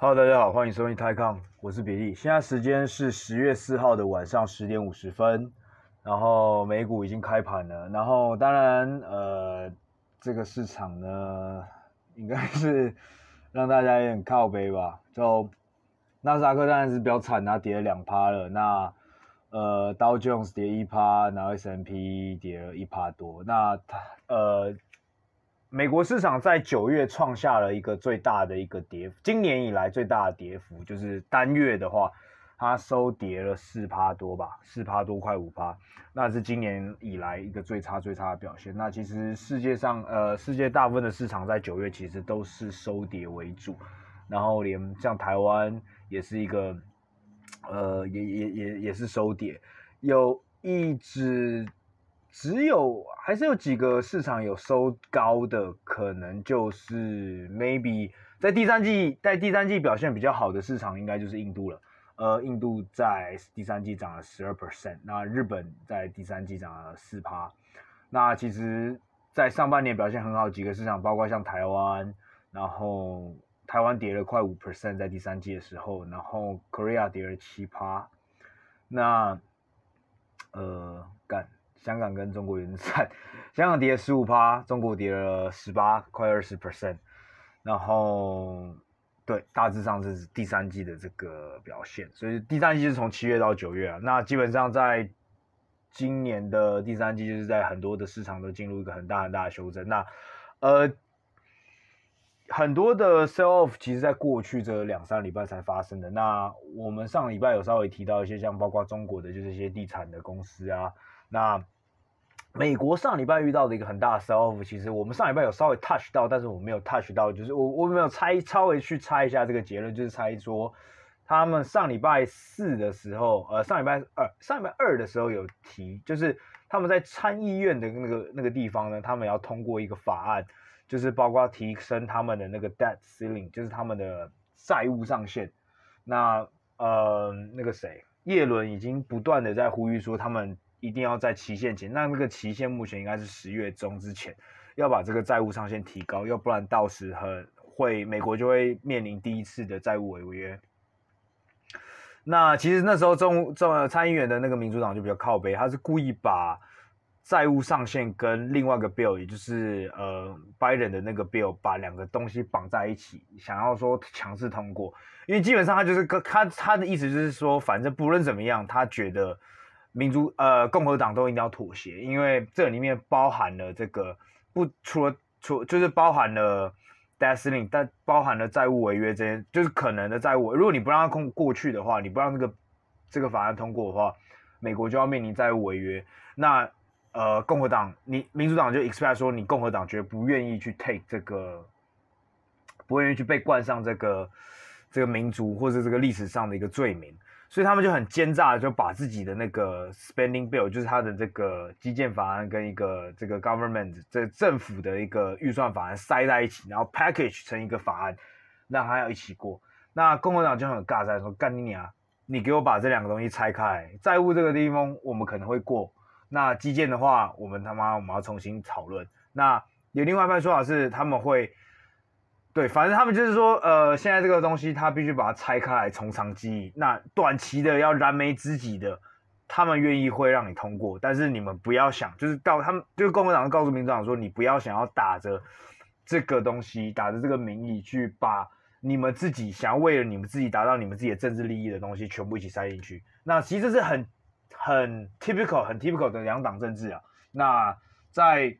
Hello，大家好，欢迎收听泰康，我是比利。现在时间是十月四号的晚上十点五十分，然后美股已经开盘了。然后当然，呃，这个市场呢，应该是 让大家有点靠背吧。就纳斯达克当然是比较惨，它跌了两趴了。那呃，Dow Jones 跌一趴，然后 S&P 跌了一趴多。那它呃。美国市场在九月创下了一个最大的一个跌幅，今年以来最大的跌幅就是单月的话，它收跌了四趴多吧，四趴多快五趴，那是今年以来一个最差最差的表现。那其实世界上呃，世界大部分的市场在九月其实都是收跌为主，然后连像台湾也是一个，呃，也也也也是收跌，有一直。只有还是有几个市场有收高的，可能就是 maybe 在第三季，在第三季表现比较好的市场，应该就是印度了。呃，印度在第三季涨了十二 percent，那日本在第三季涨了四趴。那其实，在上半年表现很好几个市场，包括像台湾，然后台湾跌了快五 percent 在第三季的时候，然后 Korea 跌了七趴。那呃干。香港跟中国云散，香港跌了十五趴，中国跌了十八，快二十 percent。然后，对，大致上是第三季的这个表现。所以第三季是从七月到九月啊。那基本上在今年的第三季，就是在很多的市场都进入一个很大很大的修正。那呃，很多的 sell off 其实在过去这两三礼拜才发生的。那我们上礼拜有稍微提到一些，像包括中国的就是一些地产的公司啊。那美国上礼拜遇到的一个很大的 sell off，其实我们上礼拜有稍微 touch 到，但是我没有 touch 到，就是我我没有猜稍微去猜一下这个结论，就是猜说他们上礼拜四的时候，呃，上礼拜二上礼拜二的时候有提，就是他们在参议院的那个那个地方呢，他们要通过一个法案，就是包括提升他们的那个 debt ceiling，就是他们的债务上限。那呃，那个谁，叶伦已经不断的在呼吁说他们。一定要在期限前，那那个期限目前应该是十月中之前，要把这个债务上限提高，要不然到时很会美国就会面临第一次的债务违约。那其实那时候众众参议员的那个民主党就比较靠北，他是故意把债务上限跟另外一个 bill，也就是呃拜登的那个 bill，把两个东西绑在一起，想要说强制通过，因为基本上他就是他他的意思就是说，反正不论怎么样，他觉得。民主呃共和党都一定要妥协，因为这里面包含了这个不除了除就是包含了 debt i n g 但包含了债务违约这些，就是可能的债务。如果你不让它通过去的话，你不让这个这个法案通过的话，美国就要面临债务违约。那呃共和党你民主党就 expect 说你共和党绝不愿意去 take 这个，不愿意去被冠上这个这个民族或者这个历史上的一个罪名。所以他们就很奸诈，就把自己的那个 spending bill，就是他的这个基建法案跟一个这个 government 这政府的一个预算法案塞在一起，然后 package 成一个法案，让他要一起过。那共和党就很尬在说：“干你娘，你给我把这两个东西拆开，债务这个地方我们可能会过，那基建的话，我们他妈我们要重新讨论。”那有另外一派说法是他们会。对，反正他们就是说，呃，现在这个东西他必须把它拆开来从长计议。那短期的要燃眉之急的，他们愿意会让你通过，但是你们不要想，就是到他们就是共和党告诉民主党说，你不要想要打着这个东西，打着这个名义去把你们自己想要为了你们自己达到你们自己的政治利益的东西全部一起塞进去。那其实这是很很 typical 很 typical 的两党政治啊。那在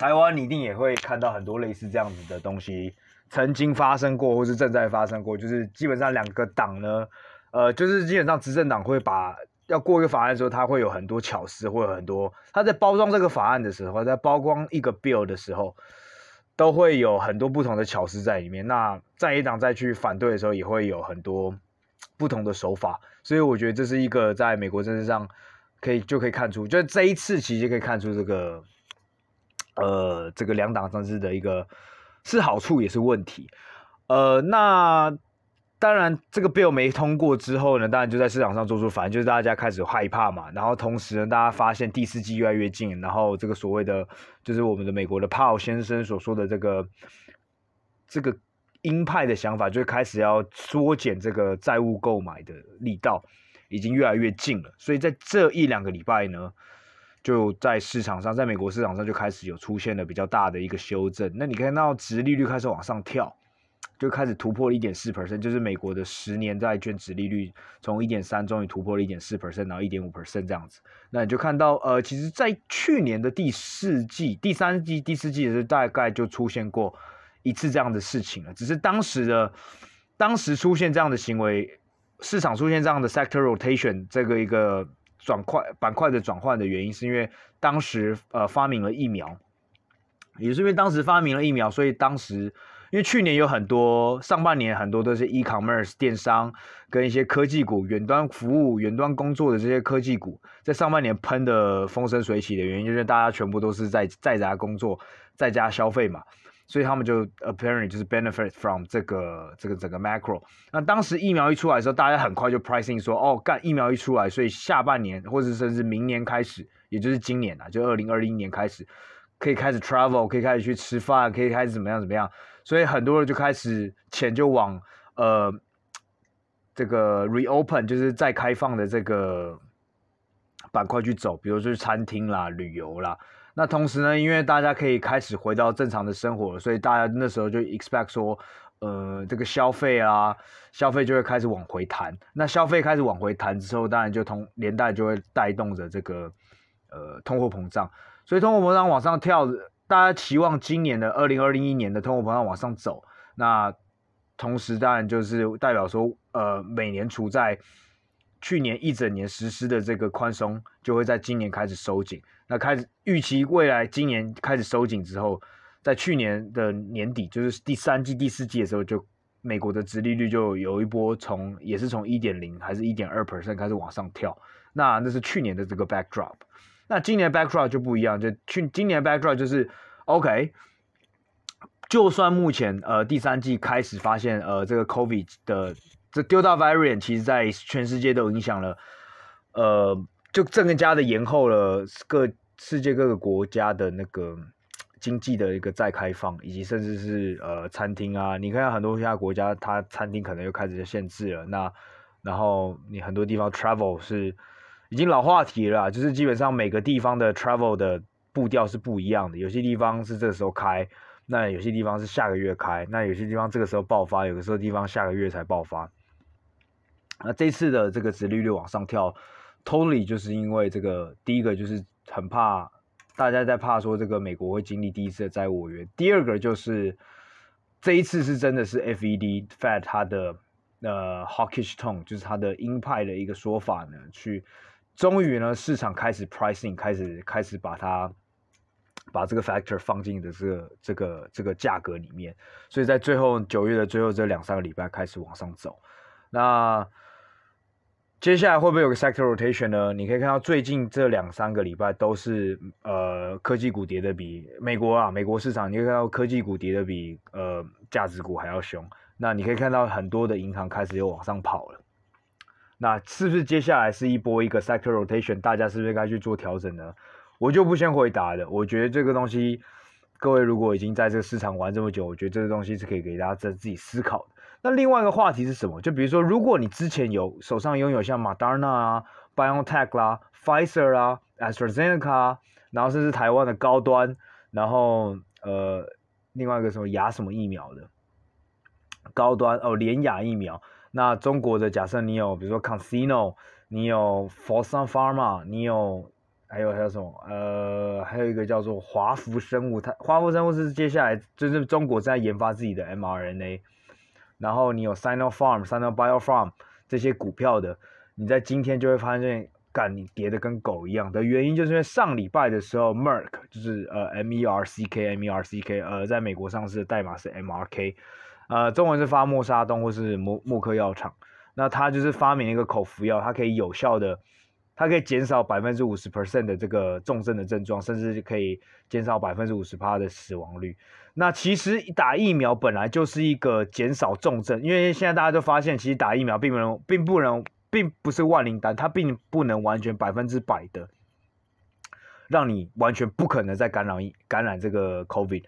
台湾，你一定也会看到很多类似这样子的东西，曾经发生过，或是正在发生过。就是基本上两个党呢，呃，就是基本上执政党会把要过一个法案的时候，他会有很多巧思，会有很多他在包装这个法案的时候，在包装一个 bill 的时候，都会有很多不同的巧思在里面。那在野党再去反对的时候，也会有很多不同的手法。所以我觉得这是一个在美国政治上可以就可以看出，就这一次其实可以看出这个。呃，这个两党政治的一个是好处也是问题。呃，那当然这个 bill 没通过之后呢，当然就在市场上做出反应，就是大家开始害怕嘛。然后同时呢，大家发现第四季越来越近，然后这个所谓的就是我们的美国的 Powell 先生所说的这个这个鹰派的想法，就开始要缩减这个债务购买的力道，已经越来越近了。所以在这一两个礼拜呢，就在市场上，在美国市场上就开始有出现了比较大的一个修正。那你看到殖利率开始往上跳。就开始突破了一点四 percent，就是美国的十年债券殖利率从一点三终于突破了一点四 percent，然后一点五 percent 这样子。那你就看到，呃，其实，在去年的第四季、第三季、第四季的时候，大概就出现过一次这样的事情了。只是当时的，当时出现这样的行为，市场出现这样的 sector rotation 这个一个转块板块的转换的原因，是因为当时呃发明了疫苗，也是因为当时发明了疫苗，所以当时。因为去年有很多上半年很多都是 e-commerce 电商跟一些科技股、远端服务、远端工作的这些科技股，在上半年喷的风生水起的原因，就是大家全部都是在在家工作、在家消费嘛，所以他们就 apparently 就是 benefit from 这个这个整个 macro。那当时疫苗一出来的时候，大家很快就 pricing 说，哦，干疫苗一出来，所以下半年或者甚至明年开始，也就是今年啊，就二零二零年开始，可以开始 travel，可以开始去吃饭，可以开始怎么样怎么样。所以很多人就开始钱就往呃这个 reopen 就是再开放的这个板块去走，比如说餐厅啦、旅游啦。那同时呢，因为大家可以开始回到正常的生活，所以大家那时候就 expect 说，呃，这个消费啊，消费就会开始往回弹。那消费开始往回弹之后，当然就同连带就会带动着这个呃通货膨胀。所以通货膨胀往上跳。大家期望今年的二零二零一年的通货膨胀往上走，那同时当然就是代表说，呃，美联储在去年一整年实施的这个宽松，就会在今年开始收紧。那开始预期未来今年开始收紧之后，在去年的年底，就是第三季、第四季的时候，就美国的殖利率就有一波从也是从一点零还是一点二 percent 开始往上跳。那那是去年的这个 backdrop。那今年 backdrop 就不一样，就去今年 backdrop 就是 OK，就算目前呃第三季开始发现呃这个 COVID 的这 Delta variant，其实在全世界都影响了，呃就更加的延后了各世界各个国家的那个经济的一个再开放，以及甚至是呃餐厅啊，你看很多其他国家它餐厅可能又开始限制了，那然后你很多地方 travel 是。已经老话题了，就是基本上每个地方的 travel 的步调是不一样的，有些地方是这个时候开，那有些地方是下个月开，那有些地方这个时候爆发，有的时候地方下个月才爆发。那这次的这个殖利率往上跳，Tony 就是因为这个第一个就是很怕大家在怕说这个美国会经历第一次的债务违约，第二个就是这一次是真的是 FED Fed 它的呃 hawkish tone，就是它的鹰派的一个说法呢去。终于呢，市场开始 pricing，开始开始把它把这个 factor 放进的这个这个这个价格里面，所以在最后九月的最后这两三个礼拜开始往上走。那接下来会不会有个 sector rotation 呢？你可以看到最近这两三个礼拜都是呃科技股跌的比美国啊美国市场，你可以看到科技股跌的比呃价值股还要凶。那你可以看到很多的银行开始又往上跑了。那是不是接下来是一波一个 sector rotation？大家是不是该去做调整呢？我就不先回答了。我觉得这个东西，各位如果已经在这个市场玩这么久，我觉得这个东西是可以给大家在自己思考的。那另外一个话题是什么？就比如说，如果你之前有手上拥有像 Moderna 啊、BioNTech 啦、Pfizer 啦、AstraZeneca，然后甚至台湾的高端，然后呃，另外一个什么亚什么疫苗的高端哦，联雅疫苗。那中国的假设你有，比如说 CanSino，你有 Fosun Pharma，你有还有还有什么？呃，还有一个叫做华福生物，它华福生物是接下来就是中国在研发自己的 mRNA，然后你有 Sinopharm、Sinobiofarm 这些股票的，你在今天就会发现，干你跌的跟狗一样的原因，就是因为上礼拜的时候，Merck 就是呃 M E R C K M E R C K，呃，在美国上市的代码是 M R K。呃，中文是发默沙东或是默默克药厂，那它就是发明了一个口服药，它可以有效的，它可以减少百分之五十 percent 的这个重症的症状，甚至可以减少百分之五十趴的死亡率。那其实打疫苗本来就是一个减少重症，因为现在大家都发现，其实打疫苗并不能，并不能，并不是万灵丹，它并不能完全百分之百的让你完全不可能再感染感染这个 COVID，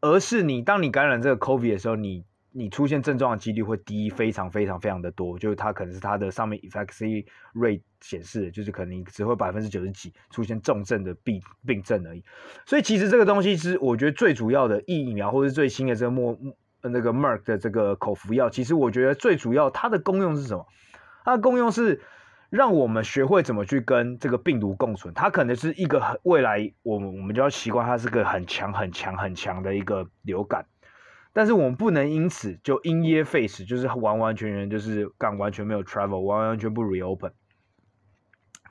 而是你当你感染这个 COVID 的时候，你你出现症状的几率会低非常非常非常的多，就是它可能是它的上面 efficacy rate 显示，就是可能你只会百分之九十几出现重症的病病症而已。所以其实这个东西是我觉得最主要的疫苗，或是最新的这个莫那个 Merck 的这个口服药，其实我觉得最主要它的功用是什么？它的功用是让我们学会怎么去跟这个病毒共存。它可能是一个很未来我们我们就要习惯它是个很强很强很强的一个流感。但是我们不能因此就 in your face，就是完完全全就是干完全没有 travel，完完全不 reopen。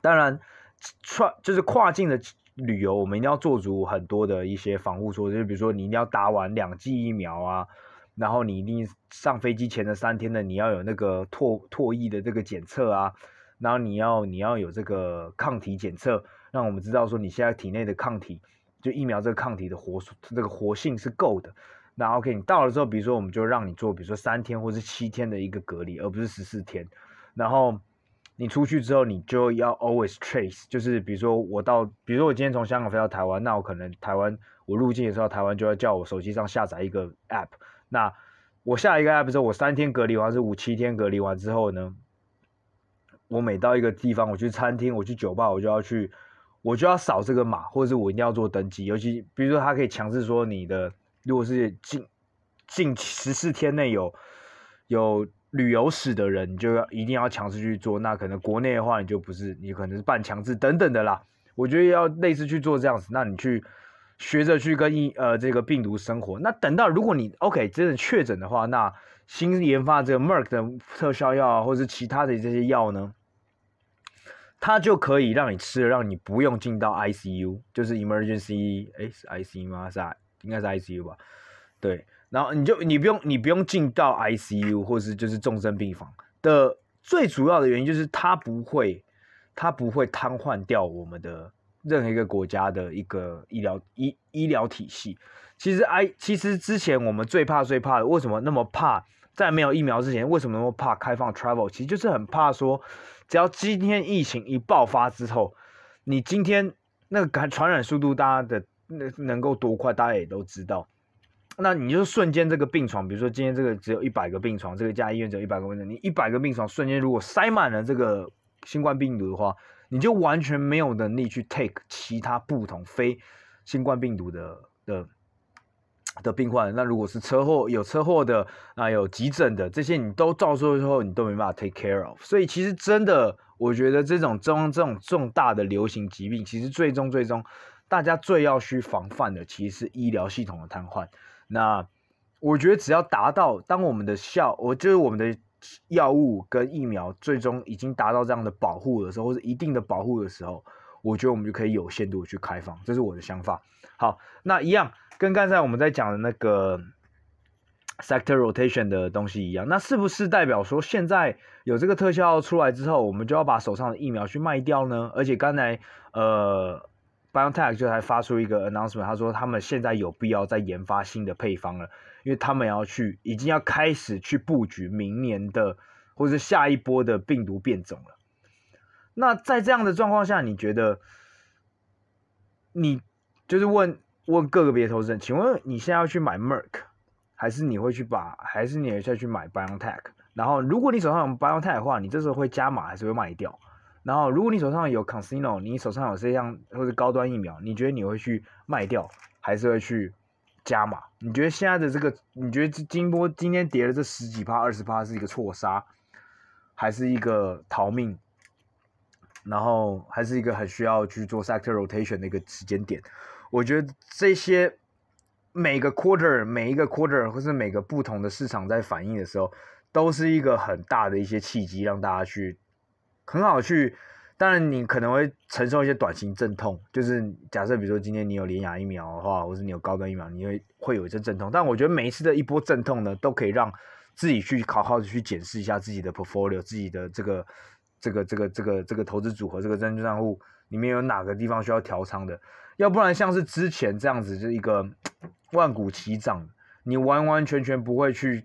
当然，跨就是跨境的旅游，我们一定要做足很多的一些防护措施，就比如说你一定要打完两剂疫苗啊，然后你一定上飞机前的三天呢，你要有那个唾唾液的这个检测啊，然后你要你要有这个抗体检测，让我们知道说你现在体内的抗体，就疫苗这个抗体的活这个活性是够的。那 OK，你到了之后，比如说我们就让你做，比如说三天或是七天的一个隔离，而不是十四天。然后你出去之后，你就要 always trace，就是比如说我到，比如说我今天从香港飞到台湾，那我可能台湾我入境的时候，台湾就要叫我手机上下载一个 app。那我下一个 app 之后，我三天隔离完是五七天隔离完之后呢，我每到一个地方，我去餐厅，我去酒吧，我就要去，我就要扫这个码，或者是我一定要做登记。尤其比如说，它可以强制说你的。如果是近近十四天内有有旅游史的人，就要一定要强制去做。那可能国内的话，你就不是，你可能是半强制等等的啦。我觉得要类似去做这样子，那你去学着去跟一呃这个病毒生活。那等到如果你 OK 真的确诊的话，那新研发这个 Merck 的特效药啊，或者是其他的这些药呢，它就可以让你吃了，让你不用进到 ICU，就是 emergency 哎 ICU 吗？是啊。应该是 ICU 吧，对，然后你就你不用你不用进到 ICU 或是就是重症病房的最主要的原因就是它不会它不会瘫痪掉我们的任何一个国家的一个医疗医医疗体系。其实 I 其实之前我们最怕最怕的，为什么那么怕在没有疫苗之前为什么那么怕开放 travel？其实就是很怕说，只要今天疫情一爆发之后，你今天那个感传染速度大家的。那能够多快，大家也都知道。那你就瞬间这个病床，比如说今天这个只有一百个病床，这个家医院只有一百个病床，你一百个病床瞬间如果塞满了这个新冠病毒的话，你就完全没有能力去 take 其他不同非新冠病毒的的的病患。那如果是车祸有车祸的啊，有急诊的这些，你都到时候之后你都没办法 take care of。所以其实真的，我觉得这种重这种重大的流行疾病，其实最终最终。大家最要需防范的，其实是医疗系统的瘫痪。那我觉得，只要达到当我们的效，我就是我们的药物跟疫苗最终已经达到这样的保护的时候，或者一定的保护的时候，我觉得我们就可以有限度去开放。这是我的想法。好，那一样跟刚才我们在讲的那个 sector rotation 的东西一样，那是不是代表说现在有这个特效出来之后，我们就要把手上的疫苗去卖掉呢？而且刚才呃。BioNTech 就还发出一个 announcement，他说他们现在有必要再研发新的配方了，因为他们要去，已经要开始去布局明年的或者是下一波的病毒变种了。那在这样的状况下，你觉得，你就是问问各个别投资人，请问你现在要去买 Merck，还是你会去把，还是你也再去买 BioNTech？然后如果你手上有 BioNTech 的话，你这时候会加码还是会卖掉？然后，如果你手上有 casino，你手上有这样或者高端疫苗，你觉得你会去卖掉，还是会去加码？你觉得现在的这个，你觉得金波今天跌了这十几趴、二十趴是一个错杀，还是一个逃命？然后还是一个很需要去做 sector rotation 的一个时间点？我觉得这些每个 quarter、每一个 quarter 或是每个不同的市场在反应的时候，都是一个很大的一些契机，让大家去。很好去，当然你可能会承受一些短期阵痛，就是假设比如说今天你有联亚疫苗的话，或是你有高端疫苗，你会会有一些阵痛。但我觉得每一次的一波阵痛呢，都可以让自己去好好的去检视一下自己的 portfolio，自己的这个这个这个这个这个投资组合，这个证券账户里面有哪个地方需要调仓的，要不然像是之前这样子，就是一个万股齐涨，你完完全全不会去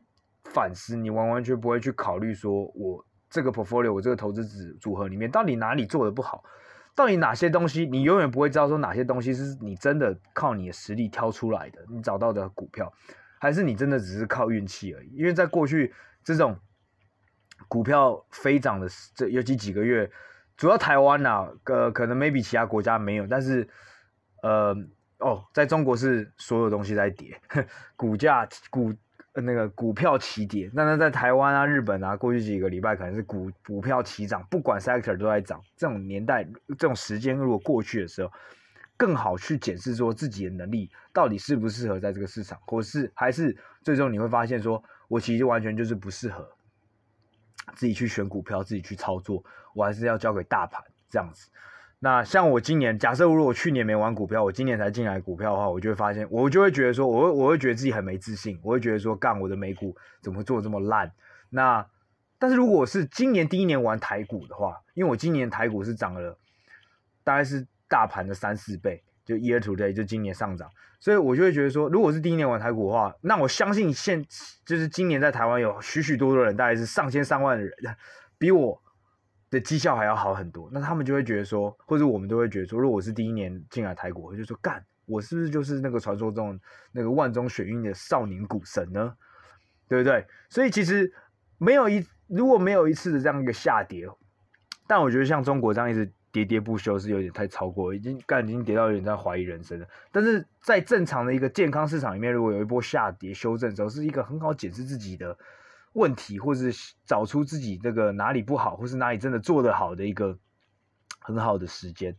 反思，你完完全不会去考虑说我。这个 portfolio，我这个投资组组合里面，到底哪里做的不好？到底哪些东西你永远不会知道说哪些东西是你真的靠你的实力挑出来的，你找到的股票，还是你真的只是靠运气而已？因为在过去这种股票飞涨的这尤其几个月，主要台湾呐、啊，呃，可能 maybe 其他国家没有，但是呃，哦，在中国是所有东西在跌，股价股。那个股票齐跌，那那在台湾啊、日本啊，过去几个礼拜可能是股股票齐涨，不管 sector 都在涨。这种年代、这种时间如果过去的时候，更好去检视说自己的能力到底适不适合在这个市场，或是还是最终你会发现说，我其实完全就是不适合自己去选股票、自己去操作，我还是要交给大盘这样子。那像我今年，假设如果我去年没玩股票，我今年才进来股票的话，我就会发现，我就会觉得说，我会我会觉得自己很没自信，我会觉得说，干我的美股怎么会做这么烂？那但是如果是今年第一年玩台股的话，因为我今年台股是涨了，大概是大盘的三四倍，就 year to date 就今年上涨，所以我就会觉得说，如果是第一年玩台股的话，那我相信现就是今年在台湾有许许多多人，大概是上千上万的人，比我。的绩效还要好很多，那他们就会觉得说，或者我们都会觉得说，如果我是第一年进来台股，我就说干，我是不是就是那个传说中那个万中选一的少年股神呢？对不对？所以其实没有一如果没有一次的这样一个下跌，但我觉得像中国这样一直喋喋不休是有点太超过，已经干已经跌到有点在怀疑人生了。但是在正常的一个健康市场里面，如果有一波下跌修正之后，是一个很好检视自己的。问题，或是找出自己这个哪里不好，或是哪里真的做得好的一个很好的时间。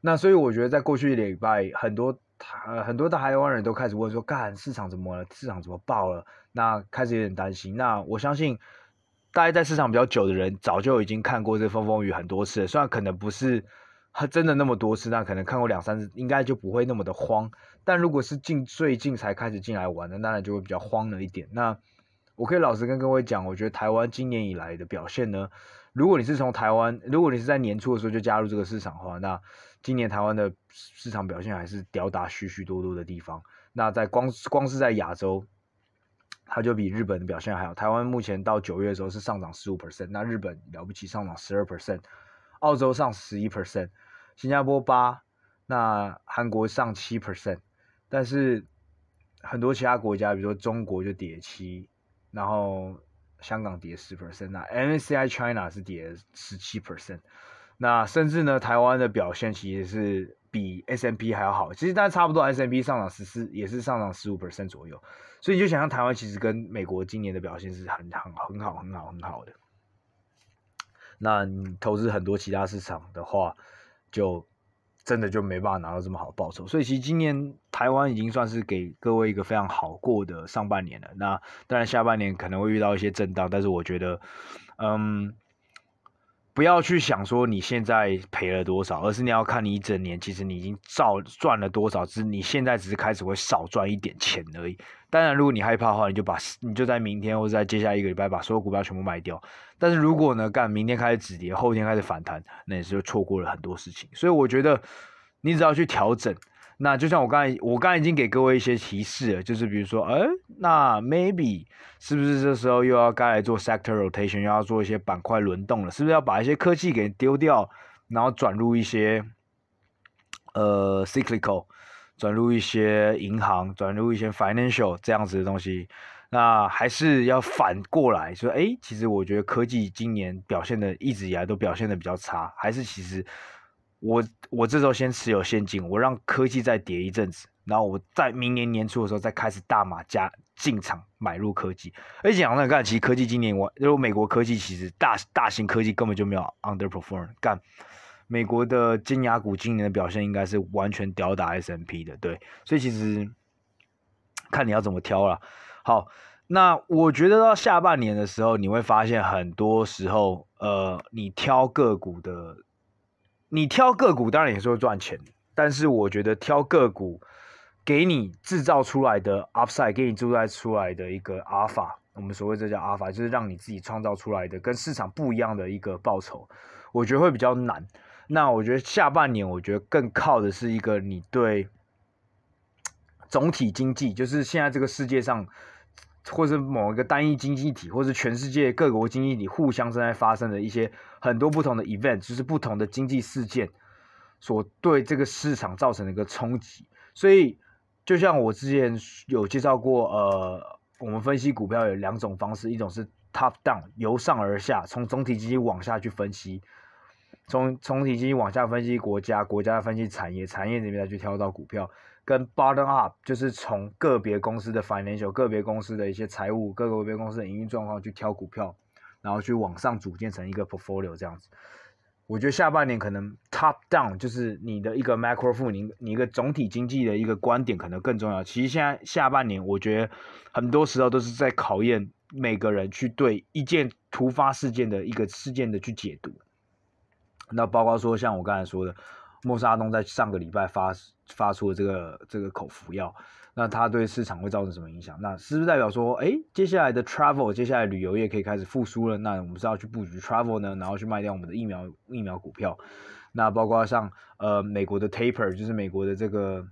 那所以我觉得，在过去一礼拜，很多台很多的台湾人都开始问说：“干，市场怎么了？市场怎么爆了？”那开始有点担心。那我相信，大家在市场比较久的人，早就已经看过这风风雨很多次了。虽然可能不是真的那么多次，但可能看过两三次，应该就不会那么的慌。但如果是近最近才开始进来玩的，那当然就会比较慌了一点。那我可以老实跟各位讲，我觉得台湾今年以来的表现呢，如果你是从台湾，如果你是在年初的时候就加入这个市场的话，那今年台湾的市场表现还是吊打许许多多的地方。那在光光是在亚洲，它就比日本的表现还好。台湾目前到九月的时候是上涨十五 percent，那日本了不起上涨十二 percent，澳洲上十一 percent，新加坡八，那韩国上七 percent，但是很多其他国家，比如说中国就跌七。然后香港跌十 percent，那 m c i China 是跌十七 percent，那甚至呢，台湾的表现其实是比 S&P 还要好，其实大家差不多，S&P 上涨十四，也是上涨十五 percent 左右，所以你就想象台湾其实跟美国今年的表现是很很很好很好很好的。那你投资很多其他市场的话，就。真的就没办法拿到这么好的报酬，所以其实今年台湾已经算是给各位一个非常好过的上半年了。那当然下半年可能会遇到一些震荡，但是我觉得，嗯，不要去想说你现在赔了多少，而是你要看你一整年，其实你已经照赚了多少，只是你现在只是开始会少赚一点钱而已。当然，如果你害怕的话，你就把你就在明天或者在接下来一个礼拜把所有股票全部卖掉。但是如果呢，干明天开始止跌，后天开始反弹，那也是就错过了很多事情。所以我觉得你只要去调整。那就像我刚才，我刚才已经给各位一些提示了，就是比如说，哎，那 maybe 是不是这时候又要该来做 sector rotation，又要做一些板块轮动了？是不是要把一些科技给丢掉，然后转入一些呃 cyclical？转入一些银行，转入一些 financial 这样子的东西，那还是要反过来说，哎，其实我觉得科技今年表现的一直以来都表现的比较差，还是其实我我这时候先持有现金，我让科技再跌一阵子，然后我在明年年初的时候再开始大码加进场买入科技。而且讲真的，干，其实科技今年我因为美国科技其实大大型科技根本就没有 underperform 干。美国的尖牙股今年的表现应该是完全吊打 S M P 的，对，所以其实看你要怎么挑了。好，那我觉得到下半年的时候，你会发现很多时候，呃，你挑个股的，你挑个股当然也是会赚钱，但是我觉得挑个股给你制造出来的 upside，给你制造出来的一个 alpha，我们所谓这叫 alpha，就是让你自己创造出来的跟市场不一样的一个报酬，我觉得会比较难。那我觉得下半年，我觉得更靠的是一个你对总体经济，就是现在这个世界上，或是某一个单一经济体，或是全世界各国经济体互相正在发生的一些很多不同的 event，就是不同的经济事件所对这个市场造成的一个冲击。所以就像我之前有介绍过，呃，我们分析股票有两种方式，一种是 top down 由上而下，从总体经济往下去分析，从总体经济往下分析国家，国家分析产业，产业里面再去挑到股票，跟 bottom up 就是从个别公司的 financial，个别公司的一些财务，各个别公司的营运状况去挑股票，然后去往上组建成一个 portfolio 这样子。我觉得下半年可能 top down 就是你的一个 macro view，你你一个总体经济的一个观点可能更重要。其实现在下半年，我觉得很多时候都是在考验每个人去对一件突发事件的一个事件的去解读。那包括说像我刚才说的，莫沙东在上个礼拜发发出了这个这个口服药。那它对市场会造成什么影响？那是不是代表说，哎，接下来的 travel，接下来旅游业可以开始复苏了？那我们是要去布局 travel 呢，然后去卖掉我们的疫苗疫苗股票。那包括像呃美国的 taper，就是美国的这个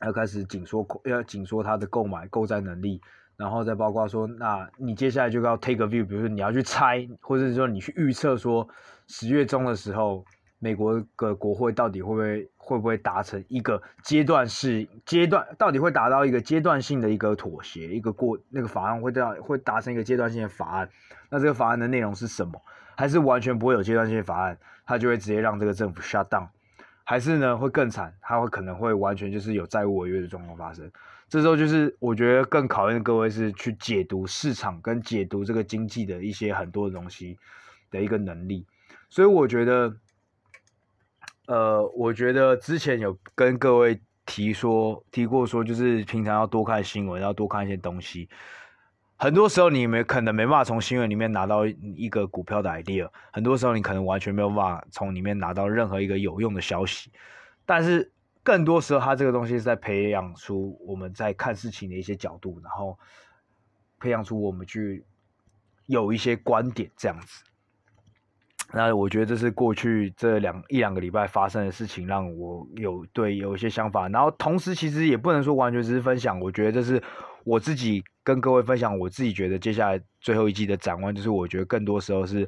要开始紧缩，要紧缩它的购买购债能力。然后再包括说，那你接下来就要 take a view，比如说你要去猜，或者说你去预测说十月中的时候。美国的国会到底会不会会不会达成一个阶段式阶段，到底会达到一个阶段性的一个妥协，一个过那个法案会到会达成一个阶段性的法案，那这个法案的内容是什么？还是完全不会有阶段性的法案，它就会直接让这个政府 shut down？还是呢会更惨，它会可能会完全就是有债务违约的状况发生？这时候就是我觉得更考验各位是去解读市场跟解读这个经济的一些很多的东西的一个能力，所以我觉得。呃，我觉得之前有跟各位提说提过说，就是平常要多看新闻，要多看一些东西。很多时候你没可能没办法从新闻里面拿到一个股票的 idea，很多时候你可能完全没有办法从里面拿到任何一个有用的消息。但是更多时候，它这个东西是在培养出我们在看事情的一些角度，然后培养出我们去有一些观点这样子。那我觉得这是过去这两一两个礼拜发生的事情，让我有对有一些想法。然后同时，其实也不能说完全只是分享。我觉得这是我自己跟各位分享，我自己觉得接下来最后一季的展望，就是我觉得更多时候是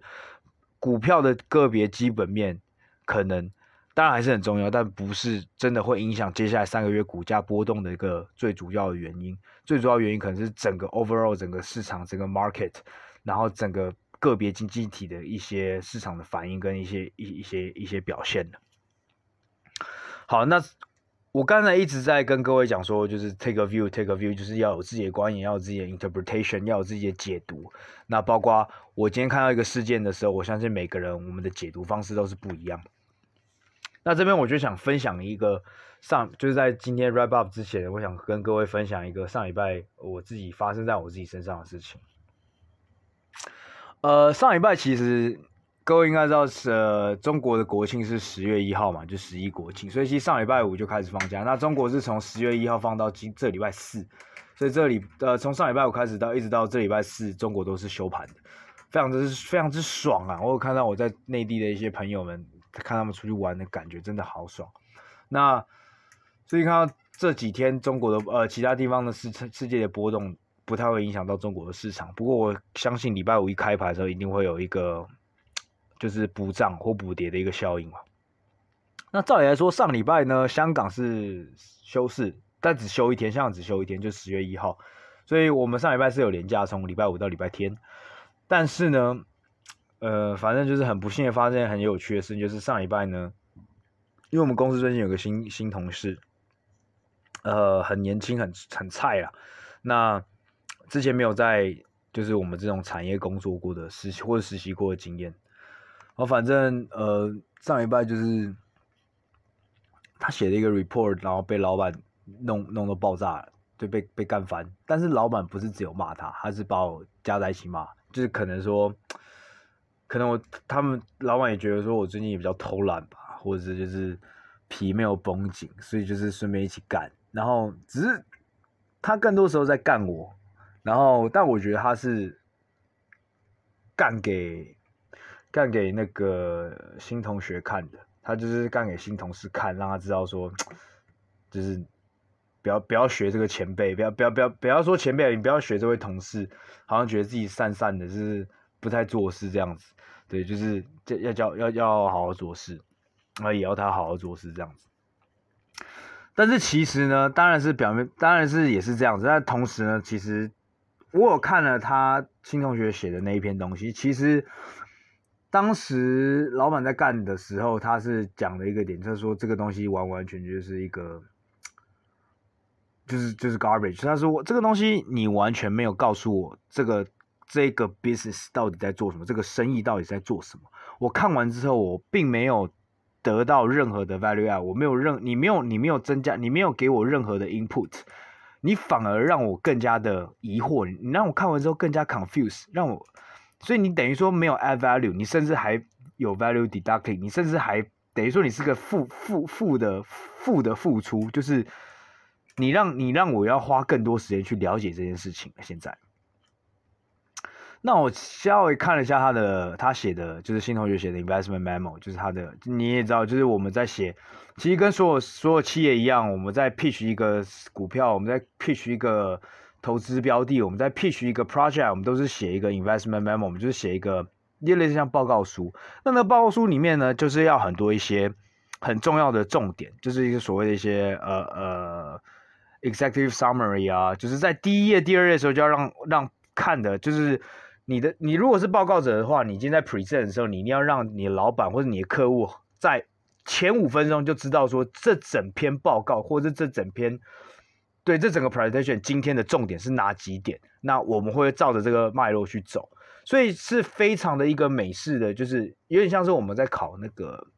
股票的个别基本面可能当然还是很重要，但不是真的会影响接下来三个月股价波动的一个最主要的原因。最主要原因可能是整个 overall 整个市场整个 market，然后整个。个别经济体的一些市场的反应跟一些一一些一些表现的。好，那我刚才一直在跟各位讲说，就是 take a view，take a view，就是要有自己的观点，要有自己的 interpretation，要有自己的解读。那包括我今天看到一个事件的时候，我相信每个人我们的解读方式都是不一样。那这边我就想分享一个上，就是在今天 wrap up 之前，我想跟各位分享一个上礼拜我自己发生在我自己身上的事情。呃，上礼拜其实各位应该知道是，呃，中国的国庆是十月一号嘛，就十一国庆，所以其实上礼拜五就开始放假。那中国是从十月一号放到今这礼拜四，所以这里呃从上礼拜五开始到一直到这礼拜四，中国都是休盘的，非常之非常之爽啊！我有看到我在内地的一些朋友们，看他们出去玩的感觉真的好爽。那所以看到这几天中国的呃其他地方的世世界的波动。不太会影响到中国的市场，不过我相信礼拜五一开盘的时候，一定会有一个就是补涨或补跌的一个效应嘛。那照理来说，上礼拜呢，香港是休市，但只休一天，香港只休一天，就十月一号，所以我们上礼拜是有连假，从礼拜五到礼拜天。但是呢，呃，反正就是很不幸的发生很有趣的事情，就是上礼拜呢，因为我们公司最近有个新新同事，呃，很年轻，很很菜啊，那。之前没有在就是我们这种产业工作过的实习或者实习过的经验，然后反正呃上礼拜就是他写了一个 report，然后被老板弄弄到爆炸，就被被干翻。但是老板不是只有骂他，他是把我加在一起骂，就是可能说，可能我他们老板也觉得说我最近也比较偷懒吧，或者是就是皮没有绷紧，所以就是顺便一起干。然后只是他更多时候在干我。然后，但我觉得他是干给干给那个新同学看的，他就是干给新同事看，让他知道说，就是不要不要学这个前辈，不要不要不要不要说前辈，你不要学这位同事，好像觉得自己散散的，就是不太做事这样子。对，就是要教要要好好做事，那也要他好好做事这样子。但是其实呢，当然是表面，当然是也是这样子。但同时呢，其实我有看了他新同学写的那一篇东西。其实当时老板在干的时候，他是讲了一个点，就是说这个东西完完全全就是一个，就是就是 garbage。他说这个东西你完全没有告诉我这个这个 business 到底在做什么，这个生意到底在做什么。我看完之后，我并没有。得到任何的 value 我没有任你没有你没有增加，你没有给我任何的 input，你反而让我更加的疑惑，你让我看完之后更加 confuse，让我，所以你等于说没有 add value，你甚至还有 value deducting，你甚至还等于说你是个负负负的负的付出，就是你让你让我要花更多时间去了解这件事情，现在。那我稍微看了一下他的，他写的就是新同学写的 investment memo，就是他的，你也知道，就是我们在写，其实跟所有所有企业一样，我们在 pitch 一个股票，我们在 pitch 一个投资标的，我们在 pitch 一个 project，我们都是写一个 investment memo，我们就是写一个类似像报告书。那那报告书里面呢，就是要很多一些很重要的重点，就是一个所谓的一些呃呃 executive summary 啊，就是在第一页、第二页的时候就要让让看的，就是。你的你如果是报告者的话，你今天在 present 的时候，你一定要让你的老板或者你的客户在前五分钟就知道说，这整篇报告或者这整篇对这整个 presentation 今天的重点是哪几点？那我们会照着这个脉络去走，所以是非常的一个美式的，就是有点像是我们在考那个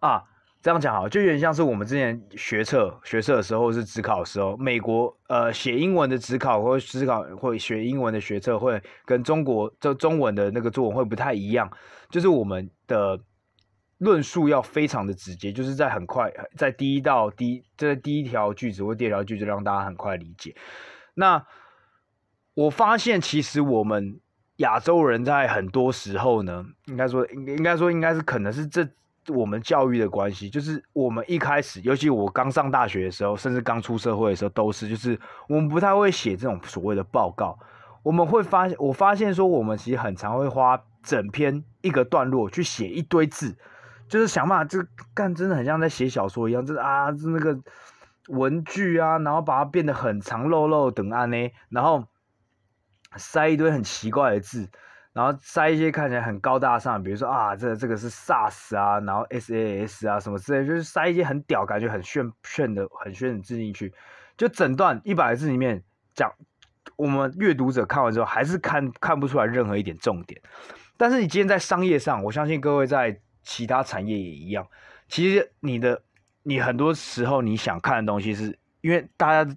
啊。这样讲好，就有点像是我们之前学测学测的时候是指考的时候，美国呃写英文的指考或指考或学英文的学测会跟中国这中文的那个作文会不太一样，就是我们的论述要非常的直接，就是在很快在第一道第这第一条句子或第二条句子让大家很快理解。那我发现其实我们亚洲人在很多时候呢，应该说应应该说应该是可能是这。我们教育的关系，就是我们一开始，尤其我刚上大学的时候，甚至刚出社会的时候，都是，就是我们不太会写这种所谓的报告。我们会发现，我发现说，我们其实很常会花整篇一个段落去写一堆字，就是想办法，就干，真的很像在写小说一样，就是啊，那个文具啊，然后把它变得很长漏漏等啊呢，然后塞一堆很奇怪的字。然后塞一些看起来很高大上，比如说啊，这这个是 SaaS 啊，然后 SAS 啊什么之类，就是塞一些很屌、感觉很炫炫的、很炫的字进去，就整段一百个字里面讲，我们阅读者看完之后还是看看不出来任何一点重点。但是你今天在商业上，我相信各位在其他产业也一样，其实你的你很多时候你想看的东西是，是因为大家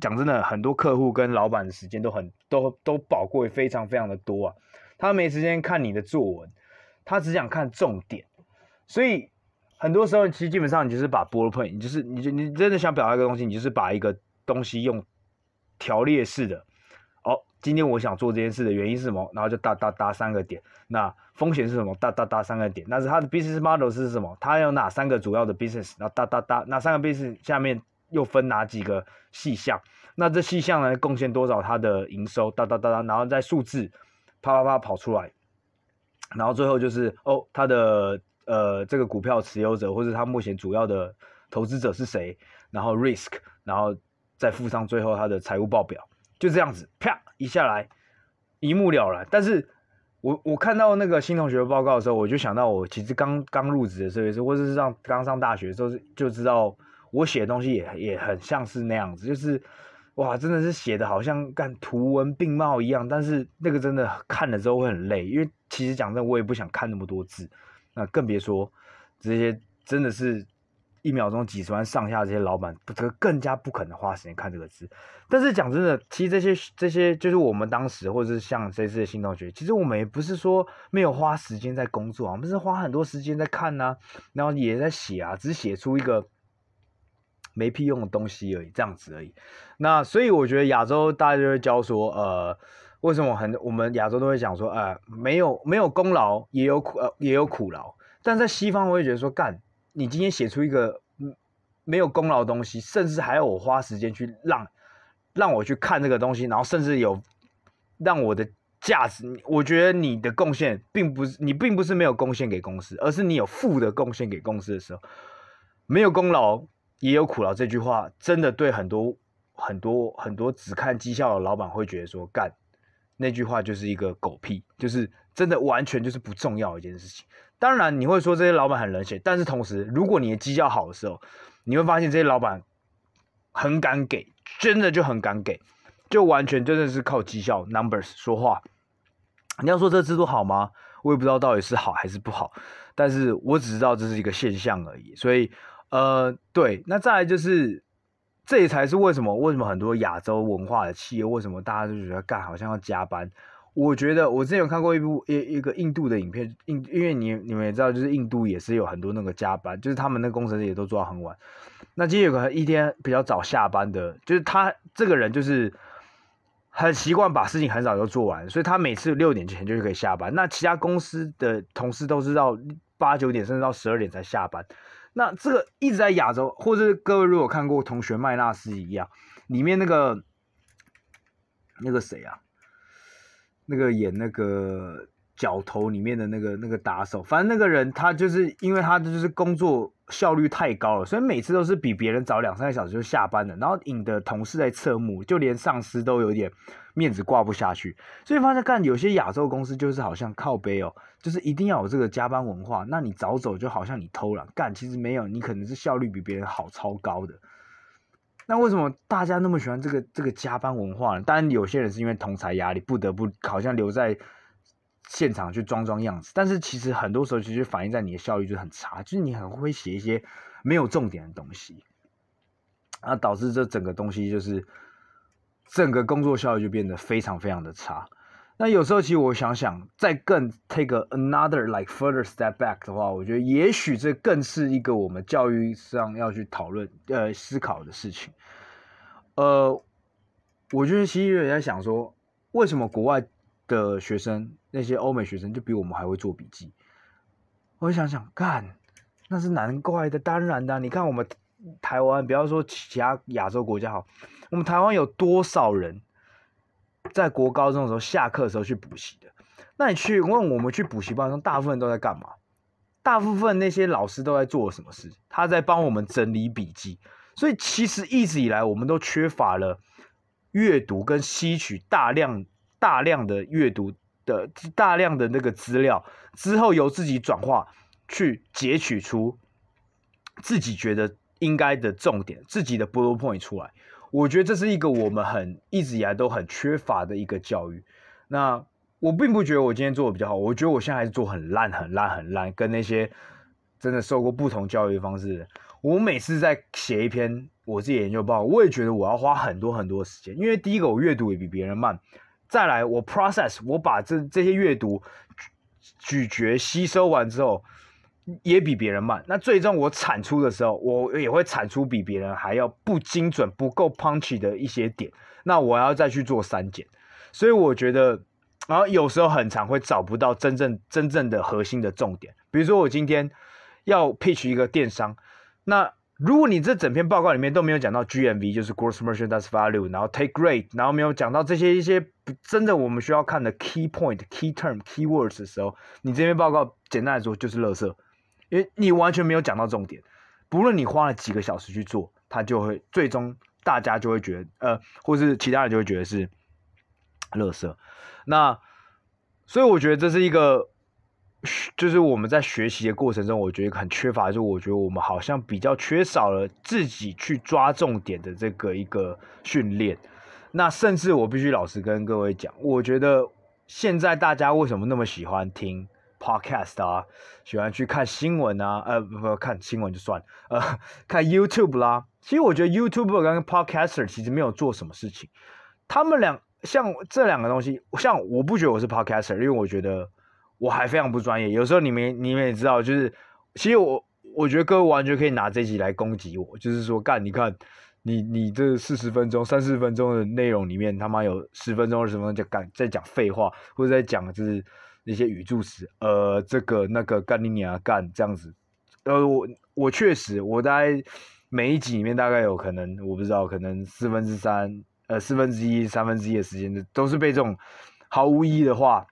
讲真的，很多客户跟老板的时间都很都都宝贵，非常非常的多啊。他没时间看你的作文，他只想看重点，所以很多时候其实基本上你就是把 b a l l p o i n t 你就是你你真的想表达一个东西，你就是把一个东西用条列式的，哦，今天我想做这件事的原因是什么？然后就哒哒哒三个点。那风险是什么？哒哒哒三个点。那是他的 business model 是什么？他有哪三个主要的 business？然后哒哒哒，那三个 business 下面又分哪几个细项？那这细项呢，贡献多少他的营收？哒哒哒哒，然后再数字。啪啪啪跑出来，然后最后就是哦，他的呃这个股票持有者或者他目前主要的投资者是谁？然后 risk，然后再附上最后他的财务报表，就这样子啪一下来一目了然。但是我我看到那个新同学的报告的时候，我就想到我其实刚刚入职的时候，或者是上刚上大学的时候就知道我写的东西也也很像是那样子，就是。哇，真的是写的好像干图文并茂一样，但是那个真的看了之后会很累，因为其实讲真，我也不想看那么多字，那更别说这些真的是一秒钟几十万上下这些老板，这个更加不可能花时间看这个字。但是讲真的，其实这些这些就是我们当时，或者是像这次的新同学，其实我们也不是说没有花时间在工作啊，我们是花很多时间在看呐、然后也在写啊，只是写出一个。没屁用的东西而已，这样子而已。那所以我觉得亚洲大家就会教说，呃，为什么很我们亚洲都会讲说，呃，没有没有功劳也有苦，也有苦劳。但在西方我会觉得说，干，你今天写出一个没有功劳的东西，甚至还要我花时间去让让我去看这个东西，然后甚至有让我的价值，我觉得你的贡献并不是你并不是没有贡献给公司，而是你有负的贡献给公司的时候，没有功劳。也有苦劳这句话，真的对很多很多很多只看绩效的老板会觉得说，干那句话就是一个狗屁，就是真的完全就是不重要一件事情。当然你会说这些老板很冷血，但是同时，如果你的绩效好的时候，你会发现这些老板很敢给，真的就很敢给，就完全真的是靠绩效 numbers 说话。你要说这制度好吗？我也不知道到底是好还是不好，但是我只知道这是一个现象而已。所以，呃，对，那再来就是，这也才是为什么为什么很多亚洲文化的企业，为什么大家都觉得干好像要加班。我觉得我之前有看过一部一一个印度的影片，印因为你你们也知道，就是印度也是有很多那个加班，就是他们那工程师也都做到很晚。那今天有个一天比较早下班的，就是他这个人就是。很习惯把事情很早就做完，所以他每次六点前就可以下班。那其他公司的同事都是到八九点甚至到十二点才下班。那这个一直在亚洲，或者各位如果看过《同学麦纳斯》一样，里面那个那个谁啊，那个演那个。角头里面的那个那个打手，反正那个人他就是因为他就是工作效率太高了，所以每次都是比别人早两三个小时就下班了，然后引得同事在侧目，就连上司都有点面子挂不下去。所以发现干有些亚洲公司就是好像靠背哦，就是一定要有这个加班文化，那你早走就好像你偷懒干，其实没有，你可能是效率比别人好超高的。那为什么大家那么喜欢这个这个加班文化呢？当然有些人是因为同才压力，不得不好像留在。现场去装装样子，但是其实很多时候其实反映在你的效率就很差，就是你很会写一些没有重点的东西，啊，导致这整个东西就是整个工作效率就变得非常非常的差。那有时候其实我想想，再更 take another like further step back 的话，我觉得也许这更是一个我们教育上要去讨论呃思考的事情。呃，我觉得其实也在想说，为什么国外的学生，那些欧美学生就比我们还会做笔记。我想想，干，那是难怪的，当然的。你看我们台湾，不要说其他亚洲国家好，我们台湾有多少人在国高中的时候下课的时候去补习的？那你去问我们去补习班中，大部分都在干嘛？大部分那些老师都在做什么事？他在帮我们整理笔记。所以其实一直以来，我们都缺乏了阅读跟吸取大量。大量的阅读的大量的那个资料之后，由自己转化去截取出自己觉得应该的重点，自己的 bullet point 出来。我觉得这是一个我们很一直以来都很缺乏的一个教育。那我并不觉得我今天做的比较好，我觉得我现在还是做很烂、很烂、很烂。跟那些真的受过不同教育方式的，我每次在写一篇我自己研究报告，我也觉得我要花很多很多时间，因为第一个我阅读也比别人慢。再来，我 process，我把这这些阅读咀嚼吸收完之后，也比别人慢。那最终我产出的时候，我也会产出比别人还要不精准、不够 punchy 的一些点。那我要再去做删减。所以我觉得，然后有时候很常会找不到真正真正的核心的重点。比如说，我今天要 pitch 一个电商，那。如果你这整篇报告里面都没有讲到 GMV，就是 Gross Merchandise Value，然后 Take Rate，然后没有讲到这些一些真的我们需要看的 Key Point、Key Term、Key Words 的时候，你这篇报告简单来说就是垃圾，因为你完全没有讲到重点。不论你花了几个小时去做，他就会最终大家就会觉得，呃，或是其他人就会觉得是垃圾。那所以我觉得这是一个。就是我们在学习的过程中，我觉得很缺乏，就是我觉得我们好像比较缺少了自己去抓重点的这个一个训练。那甚至我必须老实跟各位讲，我觉得现在大家为什么那么喜欢听 podcast 啊，喜欢去看新闻啊，呃，不不看新闻就算了，呃，看 YouTube 啦。其实我觉得 YouTube 跟 Podcaster 其实没有做什么事情，他们俩像这两个东西，像我不觉得我是 Podcaster，因为我觉得。我还非常不专业，有时候你们你们也知道，就是其实我我觉得各位完全可以拿这集来攻击我，就是说干，你看你你这四十分钟、三四十分钟的内容里面，他妈有十分钟、二十分钟在干在讲废话，或者在讲就是那些语助词，呃，这个那个干你娘干这样子，呃，我我确实我大概每一集里面大概有可能我不知道，可能四分之三呃四分之一三分之一的时间都是被这种毫无意义的话。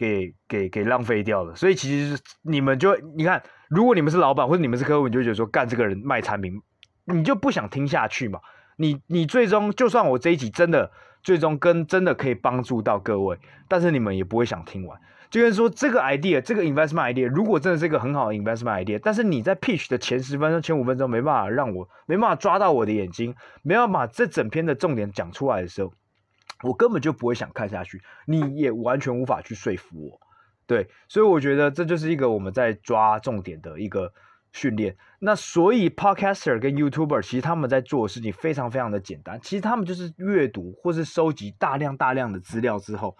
给给给浪费掉了，所以其实你们就你看，如果你们是老板或者你们是客户，你就觉得说，干这个人卖产品你就不想听下去嘛。你你最终就算我这一集真的最终跟真的可以帮助到各位，但是你们也不会想听完。就跟说这个 idea，这个 investment idea，如果真的是一个很好的 investment idea，但是你在 pitch 的前十分钟、前五分钟没办法让我没办法抓到我的眼睛，没办法把这整篇的重点讲出来的时候，我根本就不会想看下去，你也完全无法去说服我。对，所以我觉得这就是一个我们在抓重点的一个训练。那所以 podcaster 跟 YouTuber 其实他们在做的事情非常非常的简单，其实他们就是阅读或是收集大量大量的资料之后，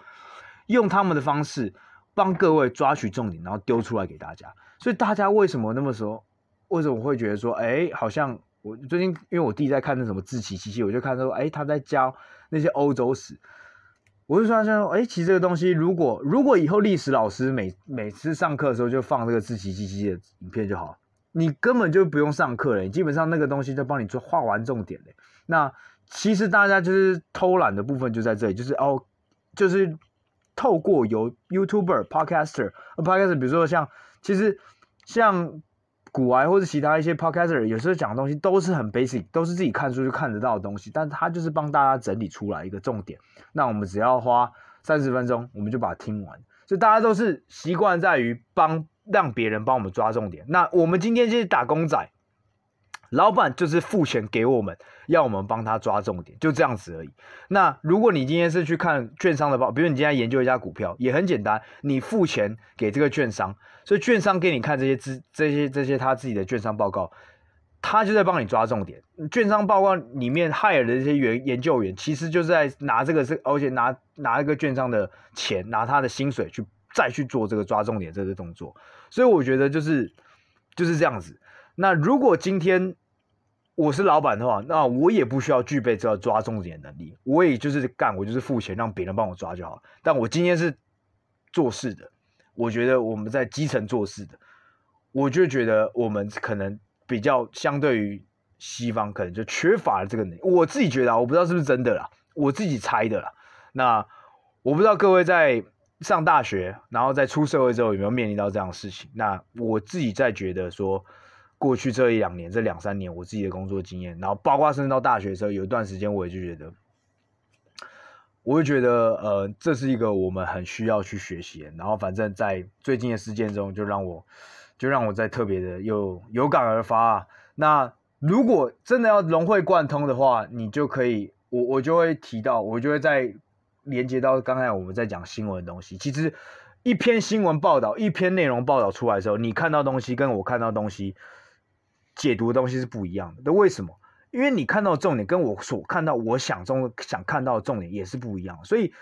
用他们的方式。帮各位抓取重点，然后丢出来给大家。所以大家为什么那么说？为什么会觉得说，哎，好像我最近因为我弟在看那什么志祺七七，我就看说，哎，他在教那些欧洲史。我就说，说，哎，其实这个东西，如果如果以后历史老师每每次上课的时候就放这个志祺七七的影片就好，你根本就不用上课了，基本上那个东西就帮你做画完重点嘞。那其实大家就是偷懒的部分就在这里，就是哦，就是。透过有 YouTuber、Podcaster、Podcaster，比如说像，其实像古癌或者其他一些 Podcaster，有时候讲的东西都是很 basic，都是自己看书就看得到的东西，但他就是帮大家整理出来一个重点。那我们只要花三十分钟，我们就把它听完。所以大家都是习惯在于帮让别人帮我们抓重点。那我们今天就是打工仔。老板就是付钱给我们，要我们帮他抓重点，就这样子而已。那如果你今天是去看券商的报，比如你今天研究一家股票，也很简单，你付钱给这个券商，所以券商给你看这些资、这些、这些他自己的券商报告，他就在帮你抓重点。券商报告里面 hire 的这些研研究员，其实就是在拿这个是，而且拿拿一个券商的钱，拿他的薪水去再去做这个抓重点这个动作。所以我觉得就是就是这样子。那如果今天我是老板的话，那我也不需要具备这抓重点能力，我也就是干，我就是付钱让别人帮我抓就好。但我今天是做事的，我觉得我们在基层做事的，我就觉得我们可能比较相对于西方，可能就缺乏了这个能力。我自己觉得，我不知道是不是真的啦，我自己猜的啦。那我不知道各位在上大学，然后在出社会之后有没有面临到这样的事情。那我自己在觉得说。过去这一两年，这两三年，我自己的工作经验，然后包括甚至到大学的时候，有一段时间，我也就觉得，我会觉得，呃，这是一个我们很需要去学习。然后，反正在最近的事件中，就让我，就让我在特别的又有感而发啊。那如果真的要融会贯通的话，你就可以，我我就会提到，我就会再连接到刚才我们在讲新闻的东西。其实，一篇新闻报道，一篇内容报道出来的时候，你看到东西跟我看到东西。解读的东西是不一样的，那为什么？因为你看到的重点跟我所看到、我想中想看到的重点也是不一样。所以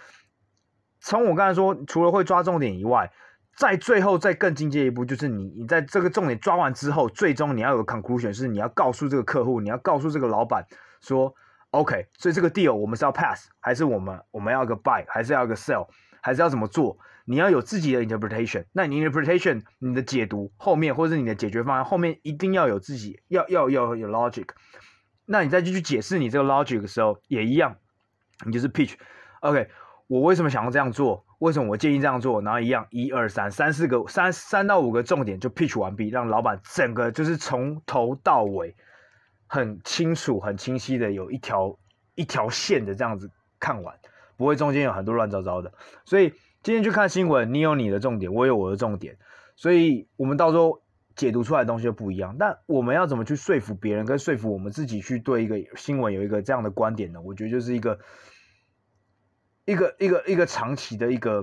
从我刚才说，除了会抓重点以外，在最后再更进阶一步，就是你你在这个重点抓完之后，最终你要有个 conclusion，是你要告诉这个客户，你要告诉这个老板说，OK，所以这个 deal 我们是要 pass，还是我们我们要一个 buy，还是要一个 sell，还是要怎么做？你要有自己的 interpretation，那你 interpretation 你的解读后面，或者是你的解决方案后面一定要有自己要要要有 logic。那你再继续解释你这个 logic 的时候也一样，你就是 pitch。OK，我为什么想要这样做？为什么我建议这样做？然后一样一二三三四个三三到五个重点就 pitch 完毕，让老板整个就是从头到尾很清楚、很清晰的有一条一条线的这样子看完，不会中间有很多乱糟糟的。所以。今天去看新闻，你有你的重点，我有我的重点，所以我们到时候解读出来的东西就不一样。但我们要怎么去说服别人，跟说服我们自己去对一个新闻有一个这样的观点呢？我觉得就是一个一个一个一个长期的一个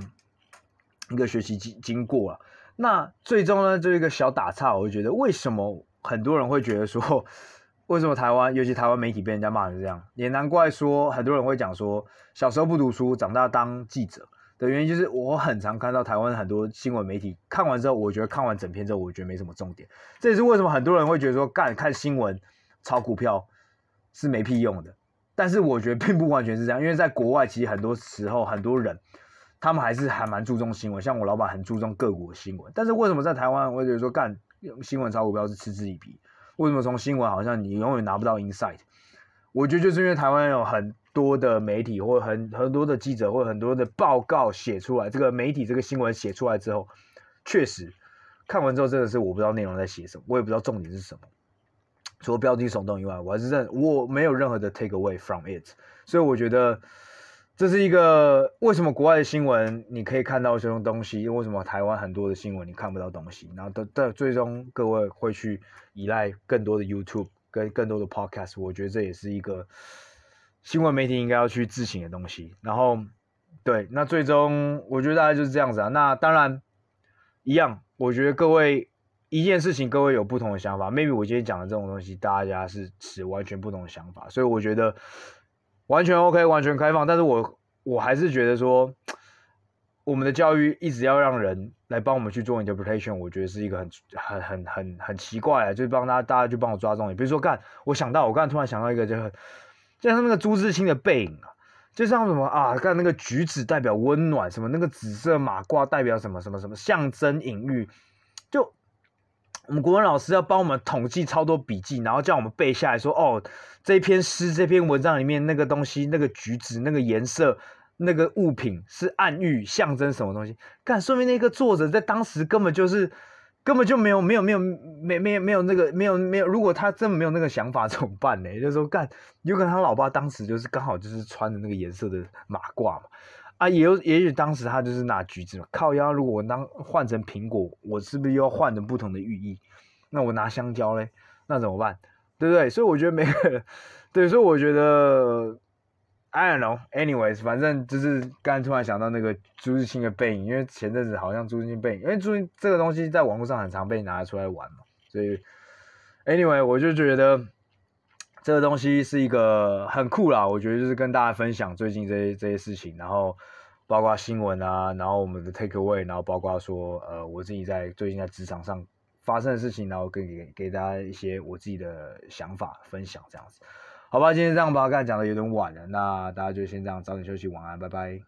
一个学习经经过啊。那最终呢，就一个小打岔，我会觉得为什么很多人会觉得说，为什么台湾，尤其台湾媒体被人家骂成这样，也难怪说很多人会讲说，小时候不读书，长大当记者。的原因就是我很常看到台湾很多新闻媒体看完之后，我觉得看完整篇之后，我觉得没什么重点。这也是为什么很多人会觉得说，干看新闻炒股票是没屁用的。但是我觉得并不完全是这样，因为在国外其实很多时候很多人他们还是还蛮注重新闻，像我老板很注重各国新闻。但是为什么在台湾我觉得说干新闻炒股票是嗤之以鼻？为什么从新闻好像你永远拿不到 insight？我觉得就是因为台湾有很多的媒体或很很多的记者或很多的报告写出来，这个媒体这个新闻写出来之后，确实看完之后真的是我不知道内容在写什么，我也不知道重点是什么。除了标题耸动以外，我还是认我没有任何的 take away from it，所以我觉得这是一个为什么国外的新闻你可以看到这种东西，为什么台湾很多的新闻你看不到东西，然后的的最终各位会去依赖更多的 YouTube 跟更多的 Podcast，我觉得这也是一个新闻媒体应该要去自省的东西。然后对，那最终我觉得大概就是这样子啊。那当然一样，我觉得各位。一件事情，各位有不同的想法。Maybe 我今天讲的这种东西，大家是持完全不同的想法，所以我觉得完全 OK，完全开放。但是我我还是觉得说，我们的教育一直要让人来帮我们去做 interpretation，我觉得是一个很很很很很奇怪的，就是帮大家大家去帮我抓重点。比如说，干，我想到，我刚才突然想到一个，就就像那个朱自清的背影啊，就像什么啊，看那个橘子代表温暖，什么那个紫色马褂代表什么什么什么，象征隐喻，就。我们国文老师要帮我们统计超多笔记，然后叫我们背下来说，哦，这篇诗、这篇文章里面那个东西、那个橘子、那个颜色、那个物品是暗喻、象征什么东西？干，说明那个作者在当时根本就是根本就没有、没有、没有、没、没、没有那个、没有、没有。如果他真的没有那个想法，怎么办呢？也就是说，干，有可能他老爸当时就是刚好就是穿的那个颜色的马褂嘛。啊，也，也许当时他就是拿橘子嘛，靠腰。如果我当换成苹果，我是不是又要换成不同的寓意？那我拿香蕉嘞，那怎么办？对不对？所以我觉得每个，对，所以我觉得，I don't know。Anyways，反正就是刚突然想到那个朱自清的背影，因为前阵子好像朱自清背影，因为朱这个东西在网络上很常被拿出来玩嘛，所以 Anyway，我就觉得。这个东西是一个很酷啦，我觉得就是跟大家分享最近这些这些事情，然后包括新闻啊，然后我们的 take away，然后包括说呃我自己在最近在职场上发生的事情，然后给给给大家一些我自己的想法分享这样子，好吧，今天这样吧，刚才讲的有点晚了，那大家就先这样早点休息，晚安，拜拜。